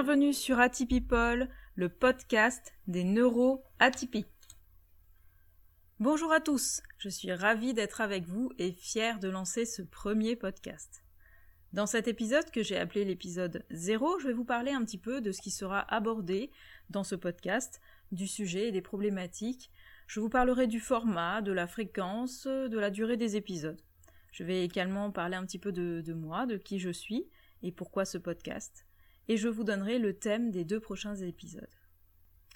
Bienvenue sur Atypipol, le podcast des neuro-atypiques. Bonjour à tous, je suis ravie d'être avec vous et fière de lancer ce premier podcast. Dans cet épisode que j'ai appelé l'épisode 0, je vais vous parler un petit peu de ce qui sera abordé dans ce podcast, du sujet et des problématiques. Je vous parlerai du format, de la fréquence, de la durée des épisodes. Je vais également parler un petit peu de moi, de qui je suis et pourquoi ce podcast et je vous donnerai le thème des deux prochains épisodes.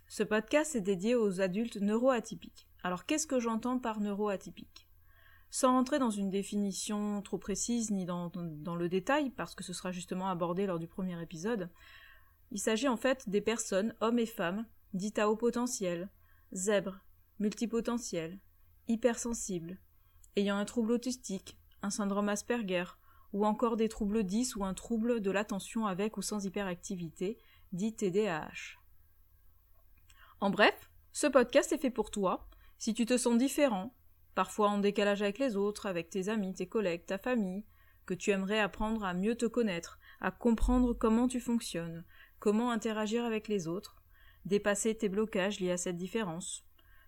Ce podcast est dédié aux adultes neuroatypiques. Alors qu'est-ce que j'entends par neuroatypique? Sans rentrer dans une définition trop précise ni dans, le détail, parce que ce sera justement abordé lors du premier épisode, il s'agit en fait des personnes, hommes et femmes, dites à haut potentiel, zèbres, multipotentiels, hypersensibles, ayant un trouble autistique, un syndrome Asperger, ou encore des troubles 10 ou un trouble de l'attention avec ou sans hyperactivité, dit TDAH. En bref, ce podcast est fait pour toi, si tu te sens différent, parfois en décalage avec les autres, avec tes amis, tes collègues, ta famille, que tu aimerais apprendre à mieux te connaître, à comprendre comment tu fonctionnes, comment interagir avec les autres, dépasser tes blocages liés à cette différence,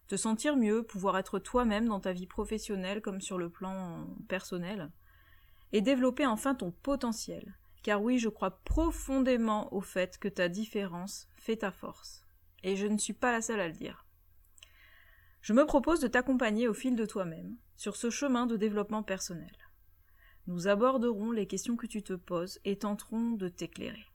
te sentir mieux, pouvoir être toi-même dans ta vie professionnelle comme sur le plan personnel, et développer enfin ton potentiel. Car oui, je crois profondément au fait que ta différence fait ta force. Et je ne suis pas la seule à le dire. Je me propose de t'accompagner au fil de toi-même sur ce chemin de développement personnel. Nous aborderons les questions que tu te poses et tenterons de t'éclairer.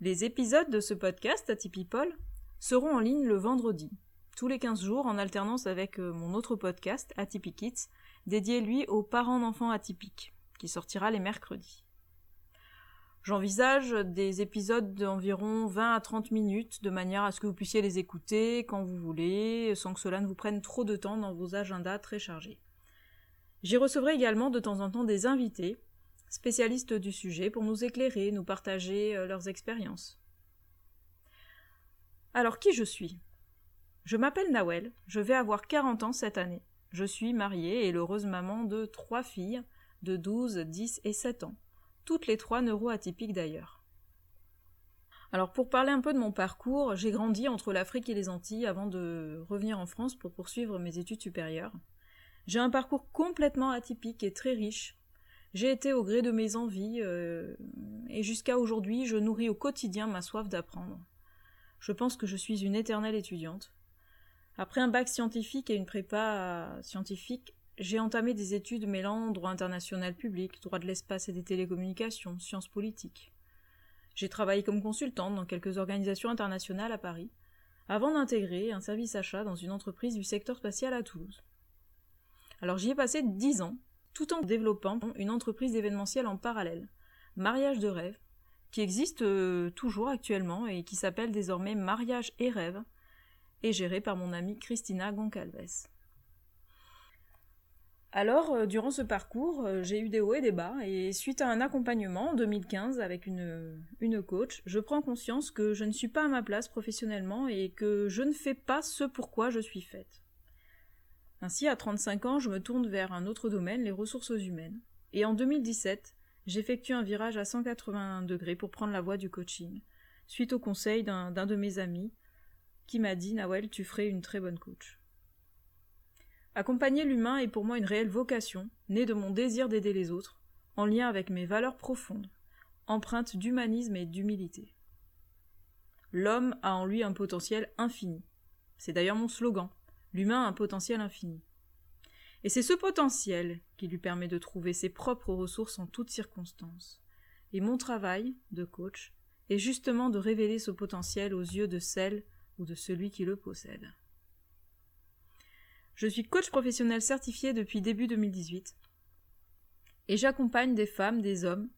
Les épisodes de ce podcast à Tipipol seront en ligne le vendredi, tous les 15 jours en alternance avec euh, mon autre podcast, Atypic dédié lui aux parents d'enfants atypiques, qui sortira les mercredis. J'envisage des épisodes d'environ 20 à 30 minutes, de manière à ce que vous puissiez les écouter quand vous voulez, sans que cela ne vous prenne trop de temps dans vos agendas très chargés. J'y recevrai également de temps en temps des invités, spécialistes du sujet, pour nous éclairer, nous partager euh, leurs expériences. Alors qui je suis? Je m'appelle Nawel, je vais avoir 40 ans cette année. Je suis mariée et l'heureuse maman de trois filles de 12, 10 et 7 ans, toutes les trois neuroatypiques d'ailleurs. Alors pour parler un peu de mon parcours, j'ai grandi entre l'Afrique et les Antilles avant de revenir en France pour poursuivre mes études supérieures. J'ai un parcours complètement atypique et très riche. J'ai été au gré de mes envies euh, et jusqu'à aujourd'hui je nourris au quotidien ma soif d'apprendre. Je pense que je suis une éternelle étudiante. Après un bac scientifique et une prépa scientifique, j'ai entamé des études mêlant droit international public, droit de l'espace et des télécommunications, sciences politiques. J'ai travaillé comme consultante dans quelques organisations internationales à Paris, avant d'intégrer un service achat dans une entreprise du secteur spatial à Toulouse. Alors j'y ai passé dix ans, tout en développant une entreprise d'événementiel en parallèle, Mariage de rêve, qui existe euh, toujours actuellement et qui s'appelle désormais Mariage et rêve, et géré par mon amie Christina Goncalves. Alors, euh, durant ce parcours, euh, j'ai eu des hauts et des bas, et suite à un accompagnement en 2015 avec une, une coach, je prends conscience que je ne suis pas à ma place professionnellement et que je ne fais pas ce pour quoi je suis faite. Ainsi, à 35 ans, je me tourne vers un autre domaine, les ressources humaines. Et en 2017, j'effectue un virage à 180 degrés pour prendre la voie du coaching, suite au conseil d'un de mes amis, qui m'a dit Nawel, tu ferais une très bonne coach. Accompagner l'humain est pour moi une réelle vocation, née de mon désir d'aider les autres, en lien avec mes valeurs profondes, empreintes d'humanisme et d'humilité. L'homme a en lui un potentiel infini. C'est d'ailleurs mon slogan. L'humain a un potentiel infini. Et c'est ce potentiel qui lui permet de trouver ses propres ressources en toutes circonstances. Et mon travail de coach est justement de révéler ce potentiel aux yeux de celles de celui qui le possède. Je suis coach professionnel certifié depuis début 2018 et j'accompagne des femmes, des hommes,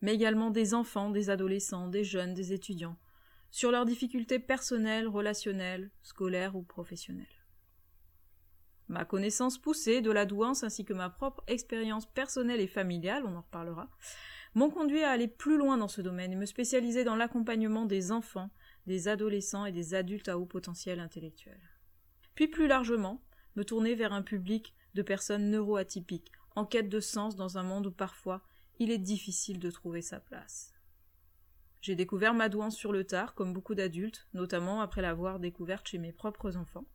mais également des enfants, des adolescents, des jeunes, des étudiants, sur leurs difficultés personnelles, relationnelles, scolaires ou professionnelles. Ma connaissance poussée de la douance ainsi que ma propre expérience personnelle et familiale, on en reparlera, m'ont conduit à aller plus loin dans ce domaine et me spécialiser dans l'accompagnement des enfants des adolescents et des adultes à haut potentiel intellectuel. Puis plus largement, me tourner vers un public de personnes neuroatypiques, en quête de sens dans un monde où parfois il est difficile de trouver sa place. J'ai découvert ma douance sur le tard, comme beaucoup d'adultes, notamment après l'avoir découverte chez mes propres enfants.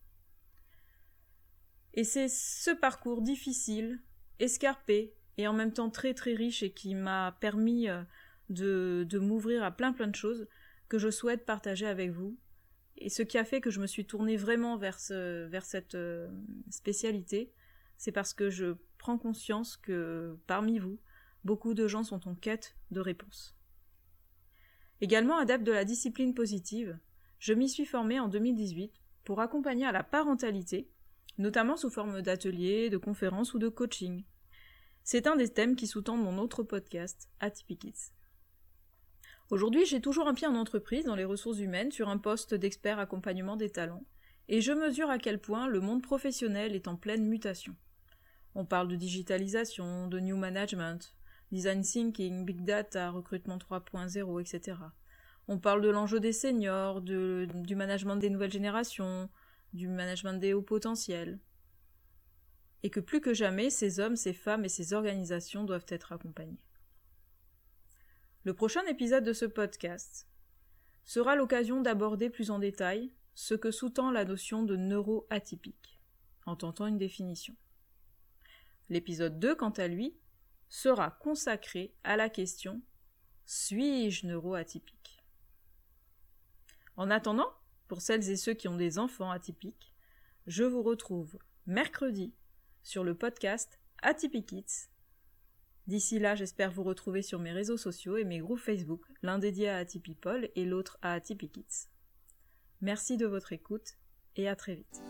Et c'est ce parcours difficile, escarpé, et en même temps très très riche et qui m'a permis euh, de, de m'ouvrir à plein plein de choses que je souhaite partager avec vous. Et ce qui a fait que je me suis tournée vraiment vers, ce, vers cette euh, spécialité, c'est parce que je prends conscience que parmi vous, beaucoup de gens sont en quête de réponses. Également adepte de la discipline positive, je m'y suis formée en 2018 pour accompagner à la parentalité, notamment sous forme d'ateliers, de conférences ou de coaching. C'est un des thèmes qui sous-tendent mon autre podcast, Atypic Aujourd'hui, j'ai toujours un pied en entreprise, dans les ressources humaines, sur un poste d'expert accompagnement des talents, et je mesure à quel point le monde professionnel est en pleine mutation. On parle de digitalisation, de new management, design thinking, big data, recrutement 3.0, etc. On parle de l'enjeu des seniors, du management des nouvelles générations, du management des hauts potentiels. Et que plus que jamais, ces hommes, ces femmes et ces organisations doivent être accompagnés. Le prochain épisode de ce podcast sera l'occasion d'aborder plus en détail ce que sous-tend la notion de neuroatypique, en tentant une définition. L'épisode 2, quant à lui, sera consacré à la question Suis-je neuroatypique? En attendant, pour celles et ceux qui ont des enfants atypiques, je vous retrouve mercredi sur le podcast Atypic D'ici là, j'espère vous retrouver sur mes réseaux sociaux et mes groupes Facebook, l'un dédié à Atipipol et l'autre à Atipikids. Merci de votre écoute et à très vite.